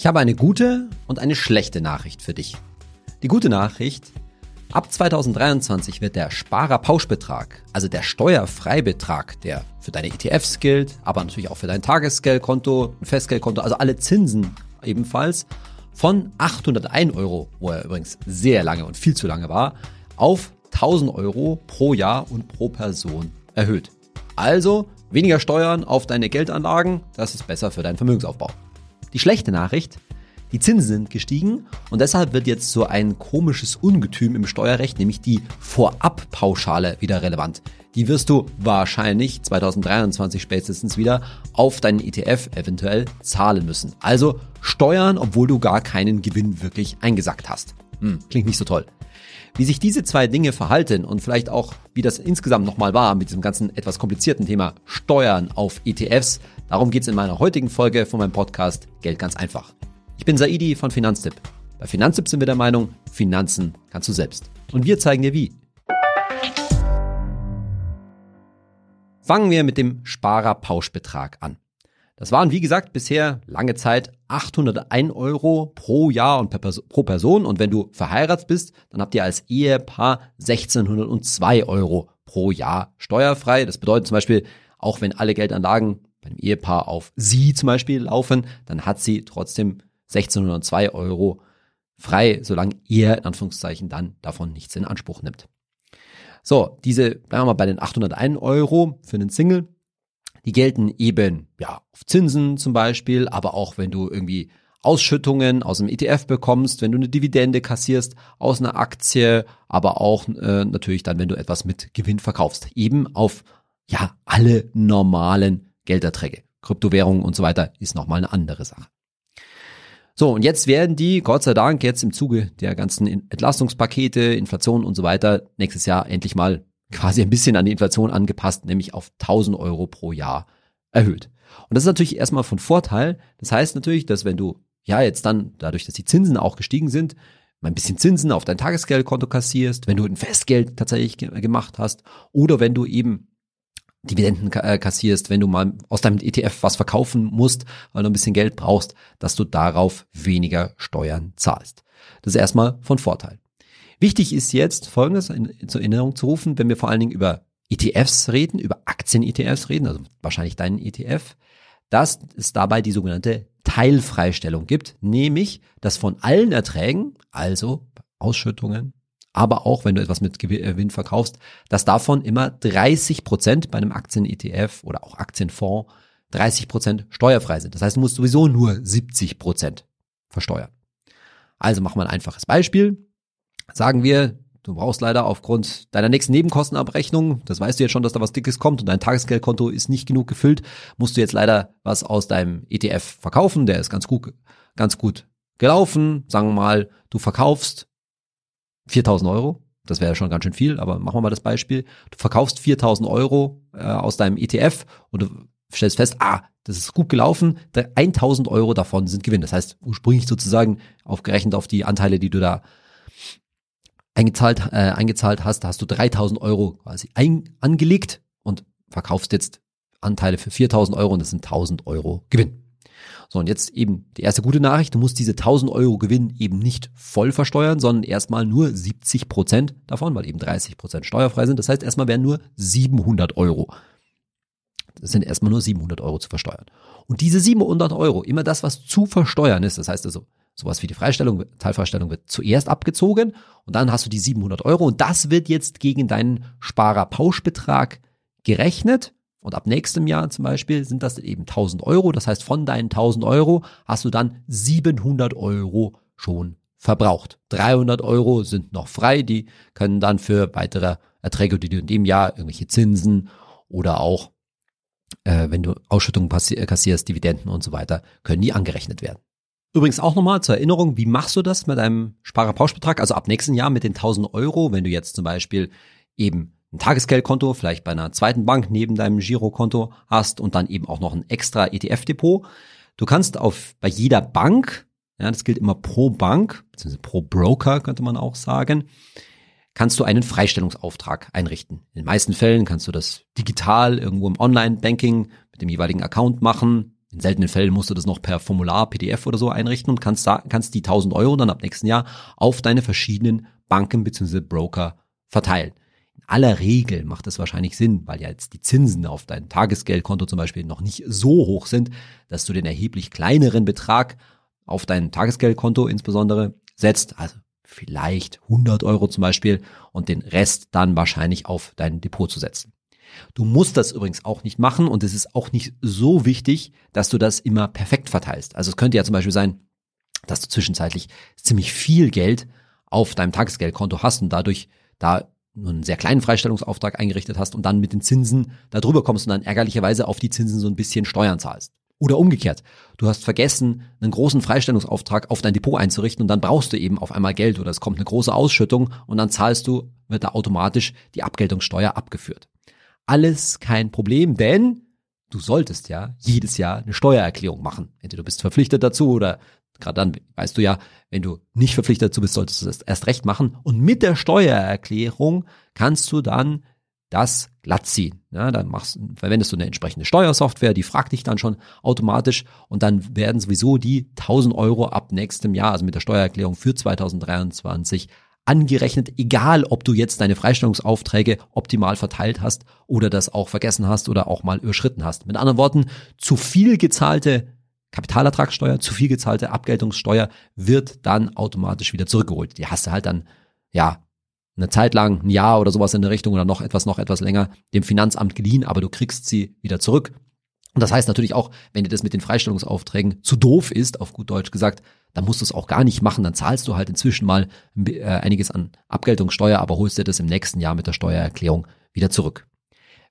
Ich habe eine gute und eine schlechte Nachricht für dich. Die gute Nachricht, ab 2023 wird der Sparerpauschbetrag, also der Steuerfreibetrag, der für deine ETFs gilt, aber natürlich auch für dein Tagesgeldkonto, ein Festgeldkonto, also alle Zinsen ebenfalls, von 801 Euro, wo er übrigens sehr lange und viel zu lange war, auf 1000 Euro pro Jahr und pro Person erhöht. Also weniger Steuern auf deine Geldanlagen, das ist besser für deinen Vermögensaufbau. Die schlechte Nachricht, die Zinsen sind gestiegen und deshalb wird jetzt so ein komisches Ungetüm im Steuerrecht, nämlich die Vorabpauschale wieder relevant. Die wirst du wahrscheinlich 2023 spätestens wieder auf deinen ETF eventuell zahlen müssen. Also steuern, obwohl du gar keinen Gewinn wirklich eingesackt hast. Hm, klingt nicht so toll. Wie sich diese zwei Dinge verhalten und vielleicht auch, wie das insgesamt nochmal war mit diesem ganzen etwas komplizierten Thema Steuern auf ETFs, darum geht's in meiner heutigen Folge von meinem Podcast Geld ganz einfach. Ich bin Saidi von Finanztipp. Bei Finanztipp sind wir der Meinung, Finanzen kannst du selbst. Und wir zeigen dir wie. Fangen wir mit dem Sparerpauschbetrag an. Das waren, wie gesagt, bisher lange Zeit 801 Euro pro Jahr und pro Person. Und wenn du verheiratet bist, dann habt ihr als Ehepaar 1602 Euro pro Jahr steuerfrei. Das bedeutet zum Beispiel, auch wenn alle Geldanlagen beim Ehepaar auf sie zum Beispiel laufen, dann hat sie trotzdem 1602 Euro frei, solange ihr in Anführungszeichen dann davon nichts in Anspruch nimmt. So, diese, bleiben wir mal bei den 801 Euro für einen Single die gelten eben, ja, auf Zinsen zum Beispiel, aber auch wenn du irgendwie Ausschüttungen aus dem ETF bekommst, wenn du eine Dividende kassierst aus einer Aktie, aber auch äh, natürlich dann, wenn du etwas mit Gewinn verkaufst. Eben auf, ja, alle normalen Gelderträge. Kryptowährungen und so weiter ist nochmal eine andere Sache. So, und jetzt werden die, Gott sei Dank, jetzt im Zuge der ganzen Entlastungspakete, Inflation und so weiter, nächstes Jahr endlich mal quasi ein bisschen an die Inflation angepasst, nämlich auf 1000 Euro pro Jahr erhöht. Und das ist natürlich erstmal von Vorteil. Das heißt natürlich, dass wenn du ja jetzt dann, dadurch, dass die Zinsen auch gestiegen sind, mal ein bisschen Zinsen auf dein Tagesgeldkonto kassierst, wenn du ein Festgeld tatsächlich gemacht hast oder wenn du eben Dividenden äh, kassierst, wenn du mal aus deinem ETF was verkaufen musst, weil du ein bisschen Geld brauchst, dass du darauf weniger Steuern zahlst. Das ist erstmal von Vorteil. Wichtig ist jetzt Folgendes in, zur Erinnerung zu rufen, wenn wir vor allen Dingen über ETFs reden, über Aktien-ETFs reden, also wahrscheinlich deinen ETF, dass es dabei die sogenannte Teilfreistellung gibt, nämlich, dass von allen Erträgen, also Ausschüttungen, aber auch wenn du etwas mit Gewinn verkaufst, dass davon immer 30 Prozent bei einem Aktien-ETF oder auch Aktienfonds 30 Prozent steuerfrei sind. Das heißt, du musst sowieso nur 70 Prozent versteuern. Also machen wir ein einfaches Beispiel. Sagen wir, du brauchst leider aufgrund deiner nächsten Nebenkostenabrechnung, das weißt du jetzt schon, dass da was Dickes kommt und dein Tagesgeldkonto ist nicht genug gefüllt, musst du jetzt leider was aus deinem ETF verkaufen, der ist ganz gut, ganz gut gelaufen. Sagen wir mal, du verkaufst 4000 Euro. Das wäre schon ganz schön viel, aber machen wir mal das Beispiel. Du verkaufst 4000 Euro äh, aus deinem ETF und du stellst fest, ah, das ist gut gelaufen, 1000 Euro davon sind Gewinn. Das heißt, ursprünglich sozusagen aufgerechnet auf die Anteile, die du da eingezahlt, äh, eingezahlt hast, da hast du 3000 Euro quasi ein, angelegt und verkaufst jetzt Anteile für 4000 Euro und das sind 1000 Euro Gewinn. So, und jetzt eben die erste gute Nachricht, du musst diese 1000 Euro Gewinn eben nicht voll versteuern, sondern erstmal nur 70 Prozent davon, weil eben 30 Prozent steuerfrei sind. Das heißt, erstmal werden nur 700 Euro. Das sind erstmal nur 700 Euro zu versteuern. Und diese 700 Euro, immer das, was zu versteuern ist, das heißt also sowas wie die Freistellung, Teilfreistellung wird zuerst abgezogen und dann hast du die 700 Euro und das wird jetzt gegen deinen Sparerpauschbetrag gerechnet und ab nächstem Jahr zum Beispiel sind das eben 1000 Euro. Das heißt, von deinen 1000 Euro hast du dann 700 Euro schon verbraucht. 300 Euro sind noch frei, die können dann für weitere Erträge, die du in dem Jahr, irgendwelche Zinsen oder auch, äh, wenn du Ausschüttungen kassierst, Dividenden und so weiter, können die angerechnet werden. Übrigens auch nochmal zur Erinnerung, wie machst du das mit deinem Sparerpauschbetrag? Also ab nächsten Jahr mit den 1000 Euro, wenn du jetzt zum Beispiel eben ein Tagesgeldkonto, vielleicht bei einer zweiten Bank neben deinem Girokonto hast und dann eben auch noch ein extra ETF-Depot. Du kannst auf, bei jeder Bank, ja, das gilt immer pro Bank, beziehungsweise pro Broker könnte man auch sagen, kannst du einen Freistellungsauftrag einrichten. In den meisten Fällen kannst du das digital irgendwo im Online-Banking mit dem jeweiligen Account machen In seltenen Fällen musst du das noch per Formular, PDF oder so einrichten und kannst, kannst die 1000 Euro dann ab nächsten Jahr auf deine verschiedenen Banken bzw. Broker verteilen. In aller Regel macht es wahrscheinlich Sinn, weil ja jetzt die Zinsen auf dein Tagesgeldkonto zum Beispiel noch nicht so hoch sind, dass du den erheblich kleineren Betrag auf dein Tagesgeldkonto insbesondere setzt. Also vielleicht 100 Euro zum Beispiel und den Rest dann wahrscheinlich auf dein Depot zu setzen. Du musst das übrigens auch nicht machen und es ist auch nicht so wichtig, dass du das immer perfekt verteilst. Also es könnte ja zum Beispiel sein, dass du zwischenzeitlich ziemlich viel Geld auf deinem Tagesgeldkonto hast und dadurch da nur einen sehr kleinen Freistellungsauftrag eingerichtet hast und dann mit den Zinsen da drüber kommst und dann ärgerlicherweise auf die Zinsen so ein bisschen Steuern zahlst. Oder umgekehrt, du hast vergessen, einen großen Freistellungsauftrag auf dein Depot einzurichten und dann brauchst du eben auf einmal Geld oder es kommt eine große Ausschüttung und dann zahlst du, wird da automatisch die Abgeltungssteuer abgeführt alles kein Problem, denn du solltest ja jedes Jahr eine Steuererklärung machen. Entweder du bist verpflichtet dazu oder gerade dann weißt du ja, wenn du nicht verpflichtet dazu bist, solltest du das erst recht machen. Und mit der Steuererklärung kannst du dann das glatt ziehen. Ja, dann machst, verwendest du eine entsprechende Steuersoftware, die fragt dich dann schon automatisch und dann werden sowieso die 1000 Euro ab nächstem Jahr, also mit der Steuererklärung für 2023 angerechnet, egal ob du jetzt deine Freistellungsaufträge optimal verteilt hast oder das auch vergessen hast oder auch mal überschritten hast. Mit anderen Worten, zu viel gezahlte Kapitalertragssteuer, zu viel gezahlte Abgeltungssteuer wird dann automatisch wieder zurückgeholt. Die hast du halt dann, ja, eine Zeit lang, ein Jahr oder sowas in der Richtung oder noch etwas, noch etwas länger dem Finanzamt geliehen, aber du kriegst sie wieder zurück. Und das heißt natürlich auch, wenn dir das mit den Freistellungsaufträgen zu doof ist, auf gut Deutsch gesagt, dann musst du es auch gar nicht machen. Dann zahlst du halt inzwischen mal äh, einiges an Abgeltungssteuer, aber holst dir das im nächsten Jahr mit der Steuererklärung wieder zurück.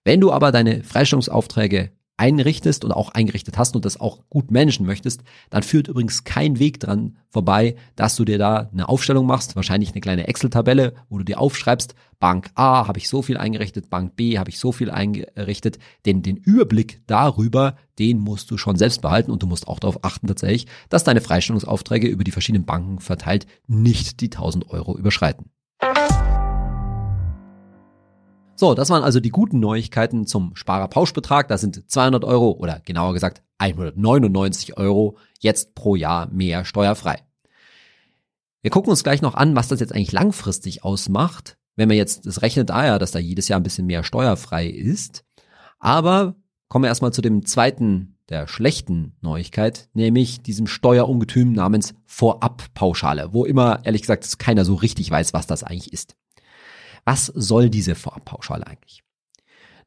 Wenn du aber deine Freistellungsaufträge einrichtest und auch eingerichtet hast und das auch gut managen möchtest, dann führt übrigens kein Weg dran vorbei, dass du dir da eine Aufstellung machst, wahrscheinlich eine kleine Excel-Tabelle, wo du dir aufschreibst, Bank A habe ich so viel eingerichtet, Bank B habe ich so viel eingerichtet, denn den Überblick darüber, den musst du schon selbst behalten und du musst auch darauf achten tatsächlich, dass deine Freistellungsaufträge über die verschiedenen Banken verteilt nicht die 1000 Euro überschreiten. So, das waren also die guten Neuigkeiten zum Sparerpauschbetrag. Da sind 200 Euro oder genauer gesagt 199 Euro jetzt pro Jahr mehr steuerfrei. Wir gucken uns gleich noch an, was das jetzt eigentlich langfristig ausmacht, wenn man jetzt, das rechnet ah ja, dass da jedes Jahr ein bisschen mehr steuerfrei ist. Aber kommen wir erstmal zu dem zweiten der schlechten Neuigkeit, nämlich diesem Steuerungetüm namens Vorabpauschale, wo immer, ehrlich gesagt, keiner so richtig weiß, was das eigentlich ist. Was soll diese Vorabpauschale eigentlich?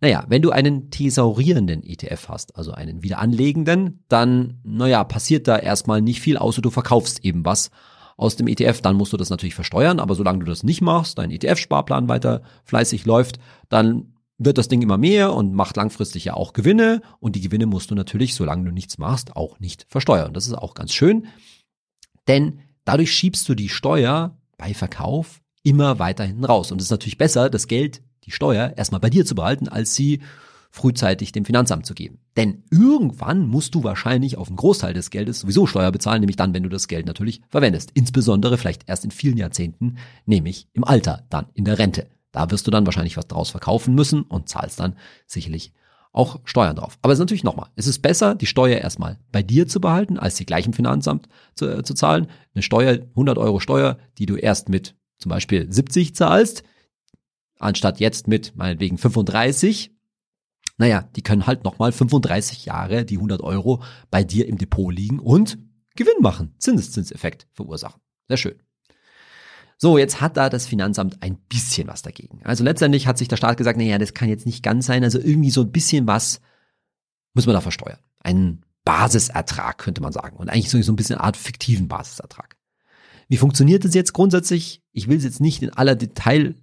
Naja, wenn du einen thesaurierenden ETF hast, also einen wiederanlegenden, dann, naja, passiert da erstmal nicht viel, außer du verkaufst eben was aus dem ETF, dann musst du das natürlich versteuern, aber solange du das nicht machst, dein ETF-Sparplan weiter fleißig läuft, dann wird das Ding immer mehr und macht langfristig ja auch Gewinne und die Gewinne musst du natürlich, solange du nichts machst, auch nicht versteuern. Das ist auch ganz schön, denn dadurch schiebst du die Steuer bei Verkauf immer weiter hinten raus. Und es ist natürlich besser, das Geld, die Steuer, erstmal bei dir zu behalten, als sie frühzeitig dem Finanzamt zu geben. Denn irgendwann musst du wahrscheinlich auf einen Großteil des Geldes sowieso Steuer bezahlen, nämlich dann, wenn du das Geld natürlich verwendest. Insbesondere vielleicht erst in vielen Jahrzehnten, nämlich im Alter, dann in der Rente. Da wirst du dann wahrscheinlich was draus verkaufen müssen und zahlst dann sicherlich auch Steuern drauf. Aber es ist natürlich nochmal, es ist besser, die Steuer erstmal bei dir zu behalten, als sie gleich im Finanzamt zu, äh, zu zahlen. Eine Steuer, 100 Euro Steuer, die du erst mit zum Beispiel 70 zahlst, anstatt jetzt mit meinetwegen 35, naja, die können halt nochmal 35 Jahre die 100 Euro bei dir im Depot liegen und Gewinn machen, Zinseszinseffekt verursachen. Sehr schön. So, jetzt hat da das Finanzamt ein bisschen was dagegen. Also letztendlich hat sich der Staat gesagt, naja, das kann jetzt nicht ganz sein, also irgendwie so ein bisschen was muss man da versteuern. Einen Basisertrag könnte man sagen und eigentlich so ein bisschen eine Art fiktiven Basisertrag. Wie funktioniert das jetzt grundsätzlich? Ich will es jetzt nicht in aller Detail,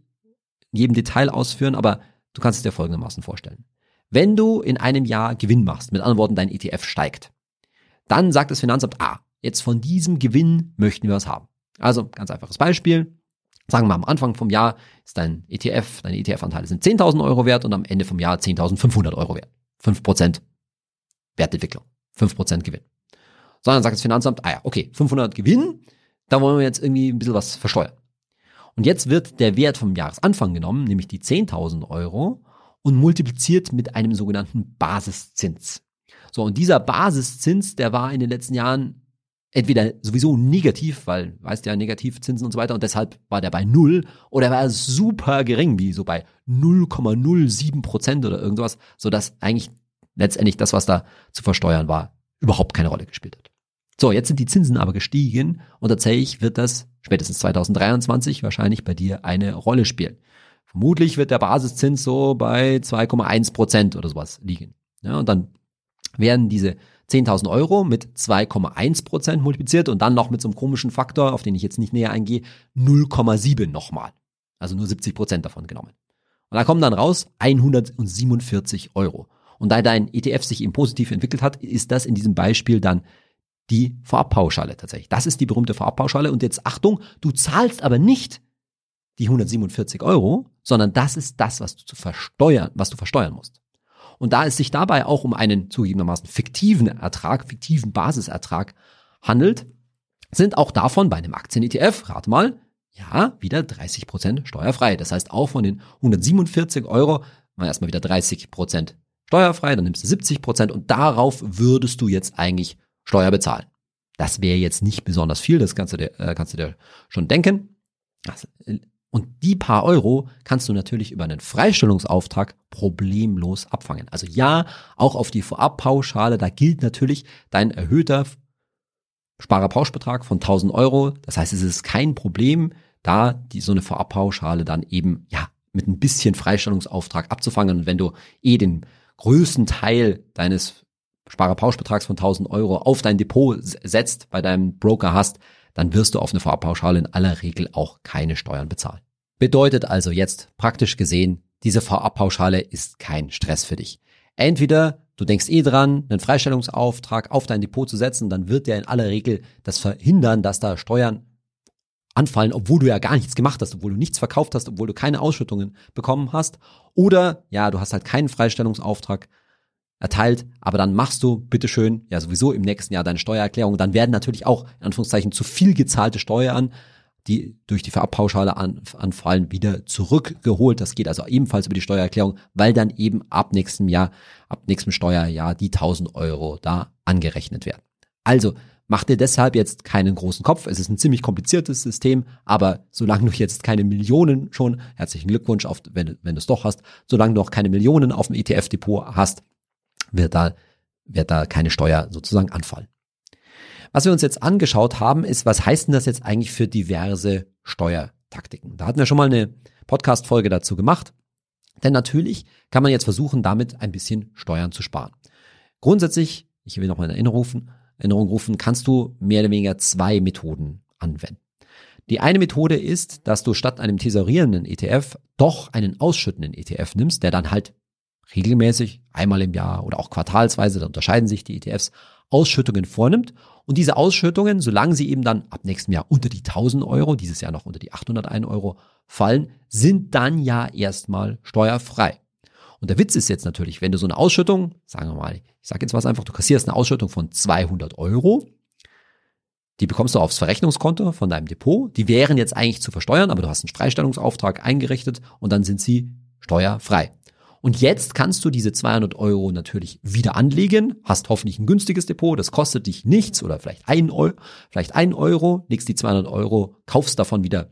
jedem Detail ausführen, aber du kannst es dir folgendermaßen vorstellen. Wenn du in einem Jahr Gewinn machst, mit anderen Worten, dein ETF steigt, dann sagt das Finanzamt, ah, jetzt von diesem Gewinn möchten wir was haben. Also, ganz einfaches Beispiel. Sagen wir mal, am Anfang vom Jahr ist dein ETF, deine ETF-Anteile sind 10.000 Euro wert und am Ende vom Jahr 10.500 Euro wert. 5% Wertentwicklung. 5% Gewinn. Sondern sagt das Finanzamt, ah ja, okay, 500 Gewinn, da wollen wir jetzt irgendwie ein bisschen was versteuern. Und jetzt wird der Wert vom Jahresanfang genommen, nämlich die 10.000 Euro, und multipliziert mit einem sogenannten Basiszins. So, und dieser Basiszins, der war in den letzten Jahren entweder sowieso negativ, weil, weißt ja, Negativzinsen und so weiter, und deshalb war der bei null, oder er war super gering, wie so bei 0,07 Prozent oder irgendwas, sodass eigentlich letztendlich das, was da zu versteuern war, überhaupt keine Rolle gespielt hat. So, jetzt sind die Zinsen aber gestiegen und tatsächlich wird das spätestens 2023 wahrscheinlich bei dir eine Rolle spielen. Vermutlich wird der Basiszins so bei 2,1 Prozent oder sowas liegen. Ja, und dann werden diese 10.000 Euro mit 2,1 Prozent multipliziert und dann noch mit so einem komischen Faktor, auf den ich jetzt nicht näher eingehe, 0,7 nochmal. Also nur 70 Prozent davon genommen. Und da kommen dann raus 147 Euro. Und da dein ETF sich eben positiv entwickelt hat, ist das in diesem Beispiel dann die Vorabpauschale tatsächlich. Das ist die berühmte Vorabpauschale. Und jetzt Achtung, du zahlst aber nicht die 147 Euro, sondern das ist das, was du zu versteuern, was du versteuern musst. Und da es sich dabei auch um einen zugegebenermaßen fiktiven Ertrag, fiktiven Basisertrag handelt, sind auch davon bei einem Aktien-ETF, rate mal, ja, wieder 30 Prozent steuerfrei. Das heißt, auch von den 147 Euro mal erstmal wieder 30 Prozent steuerfrei, dann nimmst du 70 Prozent und darauf würdest du jetzt eigentlich Steuer bezahlen. Das wäre jetzt nicht besonders viel, das kannst du dir, äh, kannst du dir schon denken. Und die paar Euro kannst du natürlich über einen Freistellungsauftrag problemlos abfangen. Also ja, auch auf die Vorabpauschale, da gilt natürlich dein erhöhter Sparerpauschbetrag von 1000 Euro. Das heißt, es ist kein Problem, da die, so eine Vorabpauschale dann eben, ja, mit ein bisschen Freistellungsauftrag abzufangen. Und wenn du eh den größten Teil deines Sparerpauschbetrags von 1000 Euro auf dein Depot setzt, bei deinem Broker hast, dann wirst du auf eine Vorabpauschale in aller Regel auch keine Steuern bezahlen. Bedeutet also jetzt praktisch gesehen, diese Vorabpauschale ist kein Stress für dich. Entweder du denkst eh dran, einen Freistellungsauftrag auf dein Depot zu setzen, dann wird der in aller Regel das verhindern, dass da Steuern anfallen, obwohl du ja gar nichts gemacht hast, obwohl du nichts verkauft hast, obwohl du keine Ausschüttungen bekommen hast. Oder ja, du hast halt keinen Freistellungsauftrag erteilt, aber dann machst du bitteschön ja sowieso im nächsten Jahr deine Steuererklärung. Dann werden natürlich auch in Anführungszeichen zu viel gezahlte Steuern, die durch die Verabpauschale an, anfallen, wieder zurückgeholt. Das geht also ebenfalls über die Steuererklärung, weil dann eben ab nächstem Jahr, ab nächstem Steuerjahr die 1000 Euro da angerechnet werden. Also mach dir deshalb jetzt keinen großen Kopf. Es ist ein ziemlich kompliziertes System, aber solange du jetzt keine Millionen schon, herzlichen Glückwunsch, auf, wenn, wenn du es doch hast, solange du noch keine Millionen auf dem ETF-Depot hast, wird da, wird da keine Steuer sozusagen anfallen. Was wir uns jetzt angeschaut haben, ist, was heißt denn das jetzt eigentlich für diverse Steuertaktiken? Da hatten wir schon mal eine Podcast-Folge dazu gemacht. Denn natürlich kann man jetzt versuchen, damit ein bisschen Steuern zu sparen. Grundsätzlich, ich will nochmal in Erinnerung rufen, Erinnerung rufen, kannst du mehr oder weniger zwei Methoden anwenden. Die eine Methode ist, dass du statt einem tesorierenden ETF doch einen ausschüttenden ETF nimmst, der dann halt regelmäßig, einmal im Jahr oder auch quartalsweise, da unterscheiden sich die ETFs, Ausschüttungen vornimmt. Und diese Ausschüttungen, solange sie eben dann ab nächstem Jahr unter die 1000 Euro, dieses Jahr noch unter die 801 Euro fallen, sind dann ja erstmal steuerfrei. Und der Witz ist jetzt natürlich, wenn du so eine Ausschüttung, sagen wir mal, ich sage jetzt was einfach, du kassierst eine Ausschüttung von 200 Euro, die bekommst du aufs Verrechnungskonto von deinem Depot, die wären jetzt eigentlich zu versteuern, aber du hast einen Freistellungsauftrag eingerichtet und dann sind sie steuerfrei. Und jetzt kannst du diese 200 Euro natürlich wieder anlegen, hast hoffentlich ein günstiges Depot, das kostet dich nichts oder vielleicht ein Euro, vielleicht ein Euro, legst die 200 Euro, kaufst davon wieder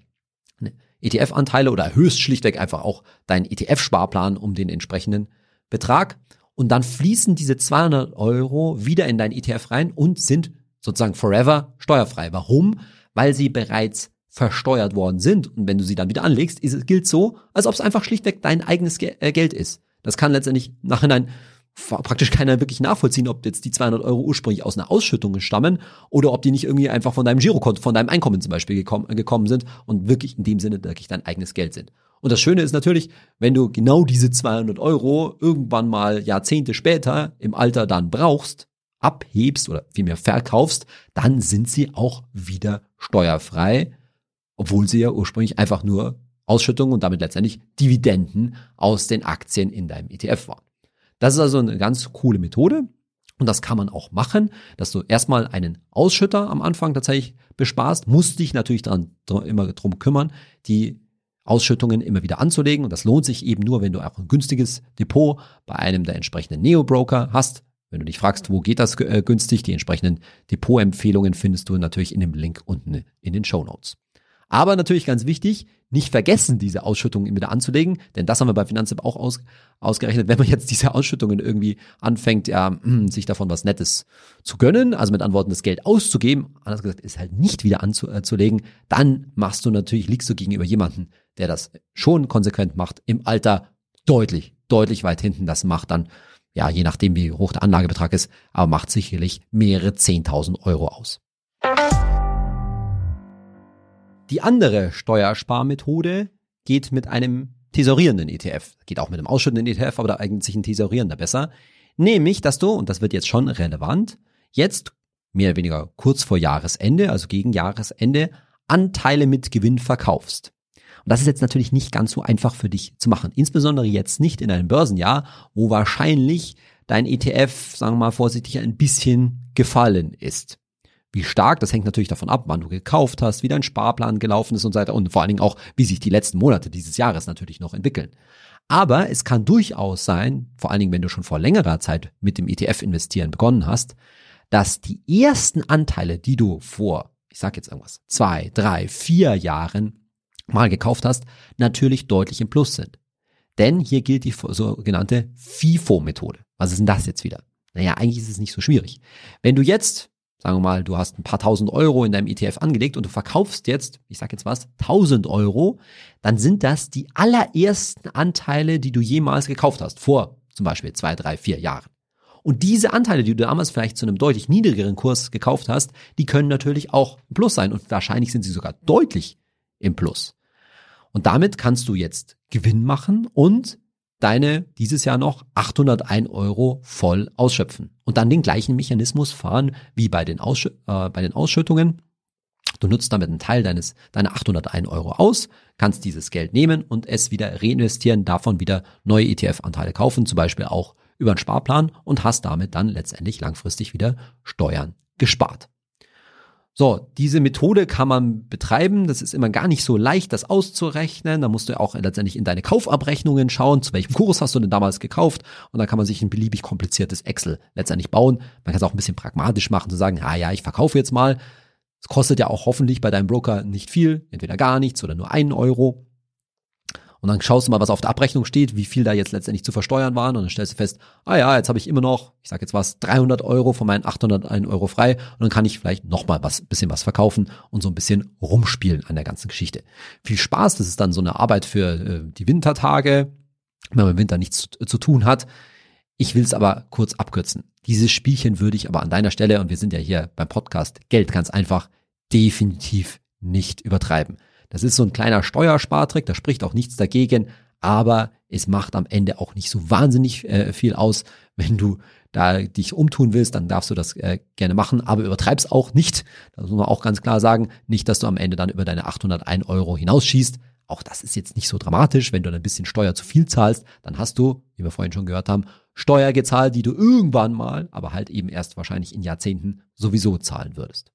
ETF-Anteile oder erhöhst schlichtweg einfach auch deinen ETF-Sparplan um den entsprechenden Betrag und dann fließen diese 200 Euro wieder in dein ETF rein und sind sozusagen forever steuerfrei. Warum? Weil sie bereits versteuert worden sind. Und wenn du sie dann wieder anlegst, ist, gilt so, als ob es einfach schlichtweg dein eigenes äh, Geld ist. Das kann letztendlich nachhinein praktisch keiner wirklich nachvollziehen, ob jetzt die 200 Euro ursprünglich aus einer Ausschüttung stammen oder ob die nicht irgendwie einfach von deinem Girokonto, von deinem Einkommen zum Beispiel gekommen, gekommen sind und wirklich in dem Sinne wirklich dein eigenes Geld sind. Und das Schöne ist natürlich, wenn du genau diese 200 Euro irgendwann mal Jahrzehnte später im Alter dann brauchst, abhebst oder vielmehr verkaufst, dann sind sie auch wieder steuerfrei obwohl sie ja ursprünglich einfach nur Ausschüttungen und damit letztendlich Dividenden aus den Aktien in deinem ETF waren. Das ist also eine ganz coole Methode. Und das kann man auch machen, dass du erstmal einen Ausschütter am Anfang tatsächlich besparst, musst dich natürlich dann immer drum kümmern, die Ausschüttungen immer wieder anzulegen. Und das lohnt sich eben nur, wenn du auch ein günstiges Depot bei einem der entsprechenden Neo-Broker hast. Wenn du dich fragst, wo geht das äh, günstig, die entsprechenden Depotempfehlungen findest du natürlich in dem Link unten in den Show Notes. Aber natürlich ganz wichtig, nicht vergessen, diese Ausschüttungen wieder anzulegen, denn das haben wir bei Finanztipp auch aus, ausgerechnet. Wenn man jetzt diese Ausschüttungen irgendwie anfängt, ja, hm, sich davon was Nettes zu gönnen, also mit Antworten das Geld auszugeben, anders gesagt, ist halt nicht wieder anzulegen, dann machst du natürlich, liegst du gegenüber jemanden, der das schon konsequent macht, im Alter deutlich, deutlich weit hinten. Das macht dann, ja, je nachdem wie hoch der Anlagebetrag ist, aber macht sicherlich mehrere 10.000 Euro aus. Die andere Steuersparmethode geht mit einem tesorierenden ETF. Geht auch mit einem ausschüttenden ETF, aber da eignet sich ein tesorierender besser. Nämlich, dass du, und das wird jetzt schon relevant, jetzt mehr oder weniger kurz vor Jahresende, also gegen Jahresende, Anteile mit Gewinn verkaufst. Und das ist jetzt natürlich nicht ganz so einfach für dich zu machen. Insbesondere jetzt nicht in einem Börsenjahr, wo wahrscheinlich dein ETF, sagen wir mal vorsichtig, ein bisschen gefallen ist. Wie stark, das hängt natürlich davon ab, wann du gekauft hast, wie dein Sparplan gelaufen ist und so weiter und vor allen Dingen auch, wie sich die letzten Monate dieses Jahres natürlich noch entwickeln. Aber es kann durchaus sein, vor allen Dingen, wenn du schon vor längerer Zeit mit dem ETF investieren begonnen hast, dass die ersten Anteile, die du vor, ich sag jetzt irgendwas, zwei, drei, vier Jahren mal gekauft hast, natürlich deutlich im Plus sind. Denn hier gilt die sogenannte FIFO-Methode. Was ist denn das jetzt wieder? Naja, eigentlich ist es nicht so schwierig. Wenn du jetzt Sagen wir mal, du hast ein paar tausend Euro in deinem ETF angelegt und du verkaufst jetzt, ich sag jetzt was, tausend Euro, dann sind das die allerersten Anteile, die du jemals gekauft hast, vor zum Beispiel zwei, drei, vier Jahren. Und diese Anteile, die du damals vielleicht zu einem deutlich niedrigeren Kurs gekauft hast, die können natürlich auch im Plus sein und wahrscheinlich sind sie sogar deutlich im Plus. Und damit kannst du jetzt Gewinn machen und deine dieses Jahr noch 801 Euro voll ausschöpfen und dann den gleichen Mechanismus fahren wie bei den, Ausschü äh, bei den Ausschüttungen. Du nutzt damit einen Teil deines, deiner 801 Euro aus, kannst dieses Geld nehmen und es wieder reinvestieren, davon wieder neue ETF-Anteile kaufen, zum Beispiel auch über einen Sparplan und hast damit dann letztendlich langfristig wieder Steuern gespart. So, diese Methode kann man betreiben. Das ist immer gar nicht so leicht, das auszurechnen. Da musst du auch letztendlich in deine Kaufabrechnungen schauen, zu welchem Kurs hast du denn damals gekauft. Und dann kann man sich ein beliebig kompliziertes Excel letztendlich bauen. Man kann es auch ein bisschen pragmatisch machen, zu sagen, ah ja, ich verkaufe jetzt mal. Es kostet ja auch hoffentlich bei deinem Broker nicht viel, entweder gar nichts oder nur einen Euro. Und dann schaust du mal, was auf der Abrechnung steht, wie viel da jetzt letztendlich zu versteuern waren und dann stellst du fest, ah ja, jetzt habe ich immer noch, ich sage jetzt was, 300 Euro von meinen 801 Euro frei und dann kann ich vielleicht nochmal was, bisschen was verkaufen und so ein bisschen rumspielen an der ganzen Geschichte. Viel Spaß, das ist dann so eine Arbeit für äh, die Wintertage, wenn man im Winter nichts zu, zu tun hat. Ich will es aber kurz abkürzen. Dieses Spielchen würde ich aber an deiner Stelle, und wir sind ja hier beim Podcast Geld ganz einfach, definitiv nicht übertreiben. Das ist so ein kleiner Steuerspartrick, da spricht auch nichts dagegen, aber es macht am Ende auch nicht so wahnsinnig äh, viel aus. Wenn du da dich umtun willst, dann darfst du das äh, gerne machen, aber übertreib's auch nicht. Das muss man auch ganz klar sagen. Nicht, dass du am Ende dann über deine 801 Euro hinausschießt. Auch das ist jetzt nicht so dramatisch. Wenn du ein bisschen Steuer zu viel zahlst, dann hast du, wie wir vorhin schon gehört haben, Steuer gezahlt, die du irgendwann mal, aber halt eben erst wahrscheinlich in Jahrzehnten sowieso zahlen würdest.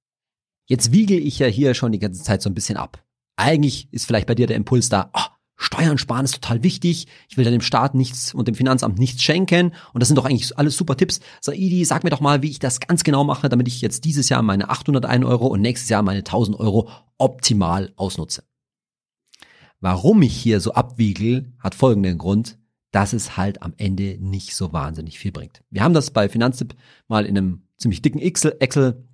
Jetzt wiegel ich ja hier schon die ganze Zeit so ein bisschen ab eigentlich ist vielleicht bei dir der Impuls da, oh, Steuern sparen ist total wichtig. Ich will dann dem Staat nichts und dem Finanzamt nichts schenken. Und das sind doch eigentlich alles super Tipps. Saidi, sag mir doch mal, wie ich das ganz genau mache, damit ich jetzt dieses Jahr meine 801 Euro und nächstes Jahr meine 1000 Euro optimal ausnutze. Warum ich hier so abwiegel, hat folgenden Grund, dass es halt am Ende nicht so wahnsinnig viel bringt. Wir haben das bei Finanztipp mal in einem ziemlich dicken Excel, Excel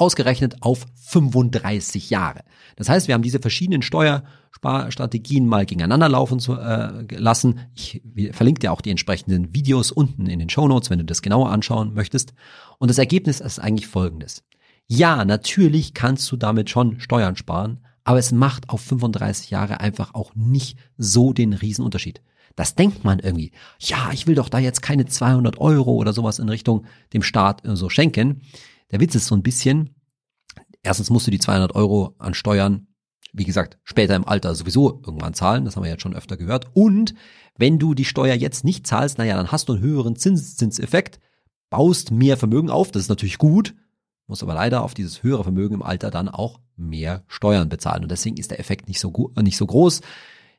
ausgerechnet auf 35 Jahre. Das heißt, wir haben diese verschiedenen Steuersparstrategien mal gegeneinander laufen zu, äh, lassen. Ich verlinke dir auch die entsprechenden Videos unten in den Show Notes, wenn du das genauer anschauen möchtest. Und das Ergebnis ist eigentlich folgendes. Ja, natürlich kannst du damit schon Steuern sparen, aber es macht auf 35 Jahre einfach auch nicht so den Riesenunterschied. Das denkt man irgendwie. Ja, ich will doch da jetzt keine 200 Euro oder sowas in Richtung dem Staat so schenken. Der Witz ist so ein bisschen, erstens musst du die 200 Euro an Steuern, wie gesagt, später im Alter sowieso irgendwann zahlen. Das haben wir jetzt schon öfter gehört. Und wenn du die Steuer jetzt nicht zahlst, naja, dann hast du einen höheren Zinseszinseffekt, baust mehr Vermögen auf. Das ist natürlich gut, musst aber leider auf dieses höhere Vermögen im Alter dann auch mehr Steuern bezahlen. Und deswegen ist der Effekt nicht so, nicht so groß.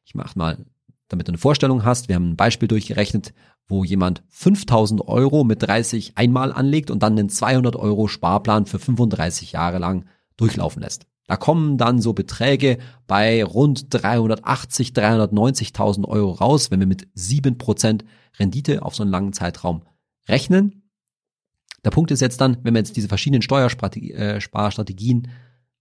Ich mach mal damit du eine Vorstellung hast. Wir haben ein Beispiel durchgerechnet, wo jemand 5000 Euro mit 30 einmal anlegt und dann einen 200 Euro Sparplan für 35 Jahre lang durchlaufen lässt. Da kommen dann so Beträge bei rund 380, 390.000 Euro raus, wenn wir mit 7% Rendite auf so einen langen Zeitraum rechnen. Der Punkt ist jetzt dann, wenn man jetzt diese verschiedenen Steuersparstrategien äh,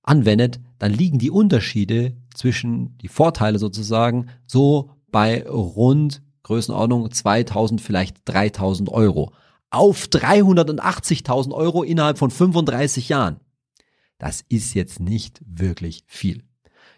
anwendet, dann liegen die Unterschiede zwischen die Vorteile sozusagen so bei rund Größenordnung 2000, vielleicht 3000 Euro. Auf 380.000 Euro innerhalb von 35 Jahren. Das ist jetzt nicht wirklich viel.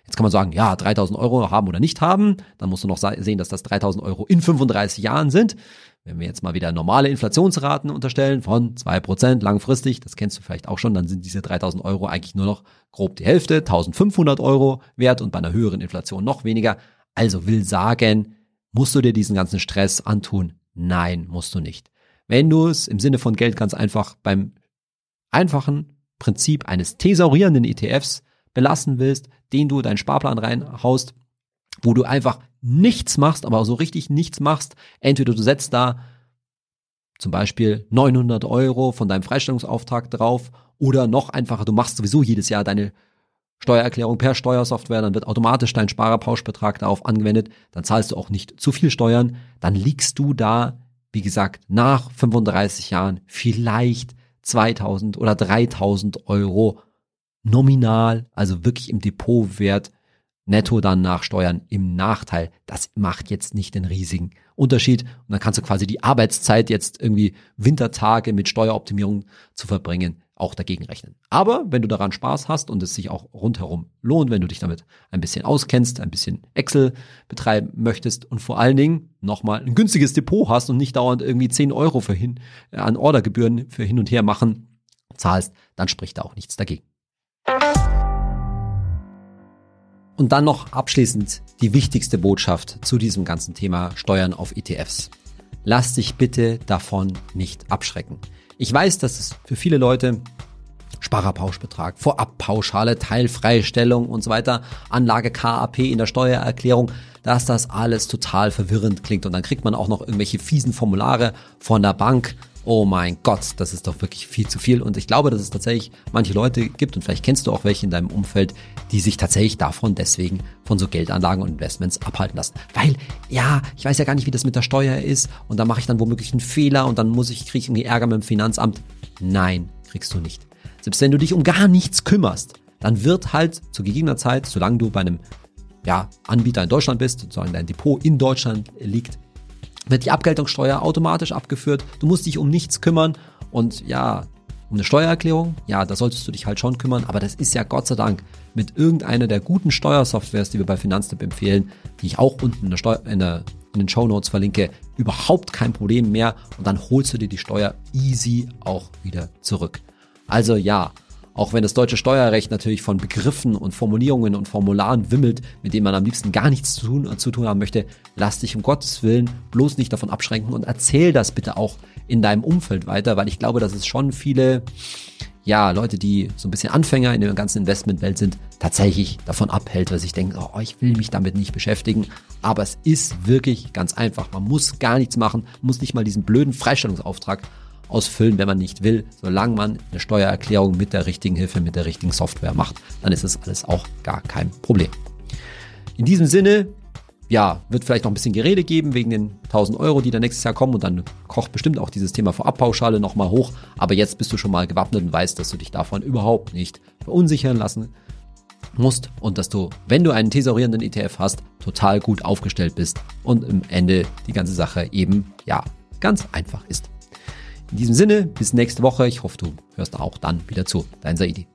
Jetzt kann man sagen, ja, 3000 Euro haben oder nicht haben. Dann musst du noch sehen, dass das 3000 Euro in 35 Jahren sind. Wenn wir jetzt mal wieder normale Inflationsraten unterstellen von zwei Prozent langfristig, das kennst du vielleicht auch schon, dann sind diese 3000 Euro eigentlich nur noch grob die Hälfte, 1500 Euro wert und bei einer höheren Inflation noch weniger. Also will sagen, musst du dir diesen ganzen Stress antun? Nein, musst du nicht. Wenn du es im Sinne von Geld ganz einfach beim einfachen Prinzip eines thesaurierenden ETFs belassen willst, den du deinen Sparplan reinhaust, wo du einfach nichts machst, aber so richtig nichts machst. Entweder du setzt da zum Beispiel 900 Euro von deinem Freistellungsauftrag drauf oder noch einfacher, du machst sowieso jedes Jahr deine Steuererklärung per Steuersoftware, dann wird automatisch dein Sparerpauschbetrag darauf angewendet, dann zahlst du auch nicht zu viel Steuern, dann liegst du da, wie gesagt, nach 35 Jahren vielleicht 2000 oder 3000 Euro nominal, also wirklich im Depotwert netto dann nach Steuern im Nachteil. Das macht jetzt nicht den riesigen Unterschied. Und dann kannst du quasi die Arbeitszeit jetzt irgendwie Wintertage mit Steueroptimierung zu verbringen auch dagegen rechnen. Aber wenn du daran Spaß hast und es sich auch rundherum lohnt, wenn du dich damit ein bisschen auskennst, ein bisschen Excel betreiben möchtest und vor allen Dingen nochmal ein günstiges Depot hast und nicht dauernd irgendwie 10 Euro für hin, äh, an Ordergebühren für hin und her machen zahlst, dann spricht da auch nichts dagegen. Und dann noch abschließend die wichtigste Botschaft zu diesem ganzen Thema Steuern auf ETFs. Lass dich bitte davon nicht abschrecken. Ich weiß, dass es für viele Leute Sparerpauschbetrag, Vorabpauschale, Teilfreistellung und so weiter, Anlage KAP in der Steuererklärung, dass das alles total verwirrend klingt. Und dann kriegt man auch noch irgendwelche fiesen Formulare von der Bank oh mein Gott, das ist doch wirklich viel zu viel. Und ich glaube, dass es tatsächlich manche Leute gibt, und vielleicht kennst du auch welche in deinem Umfeld, die sich tatsächlich davon deswegen von so Geldanlagen und Investments abhalten lassen. Weil, ja, ich weiß ja gar nicht, wie das mit der Steuer ist, und da mache ich dann womöglich einen Fehler und dann muss ich, kriege ich irgendwie Ärger mit dem Finanzamt. Nein, kriegst du nicht. Selbst wenn du dich um gar nichts kümmerst, dann wird halt zu gegebener Zeit, solange du bei einem ja, Anbieter in Deutschland bist, sozusagen dein Depot in Deutschland liegt, wird die Abgeltungssteuer automatisch abgeführt. Du musst dich um nichts kümmern und ja, um eine Steuererklärung, ja, da solltest du dich halt schon kümmern, aber das ist ja Gott sei Dank mit irgendeiner der guten Steuersoftwares, die wir bei Finanztipp empfehlen, die ich auch unten in, der Steu in, der, in den Show Notes verlinke, überhaupt kein Problem mehr und dann holst du dir die Steuer easy auch wieder zurück. Also ja, auch wenn das deutsche Steuerrecht natürlich von Begriffen und Formulierungen und Formularen wimmelt, mit denen man am liebsten gar nichts zu tun, zu tun haben möchte, lass dich um Gottes Willen bloß nicht davon abschränken und erzähl das bitte auch in deinem Umfeld weiter, weil ich glaube, dass es schon viele, ja, Leute, die so ein bisschen Anfänger in der ganzen Investmentwelt sind, tatsächlich davon abhält, weil sich denken, oh, ich will mich damit nicht beschäftigen. Aber es ist wirklich ganz einfach. Man muss gar nichts machen, muss nicht mal diesen blöden Freistellungsauftrag ausfüllen, wenn man nicht will. Solange man eine Steuererklärung mit der richtigen Hilfe, mit der richtigen Software macht, dann ist es alles auch gar kein Problem. In diesem Sinne, ja, wird vielleicht noch ein bisschen Gerede geben wegen den 1000 Euro, die da nächstes Jahr kommen und dann kocht bestimmt auch dieses Thema Vorabpauschale nochmal hoch. Aber jetzt bist du schon mal gewappnet und weißt, dass du dich davon überhaupt nicht verunsichern lassen musst und dass du, wenn du einen tesorierenden ETF hast, total gut aufgestellt bist und im Ende die ganze Sache eben, ja, ganz einfach ist. In diesem Sinne, bis nächste Woche. Ich hoffe, du hörst auch dann wieder zu. Dein Saidi.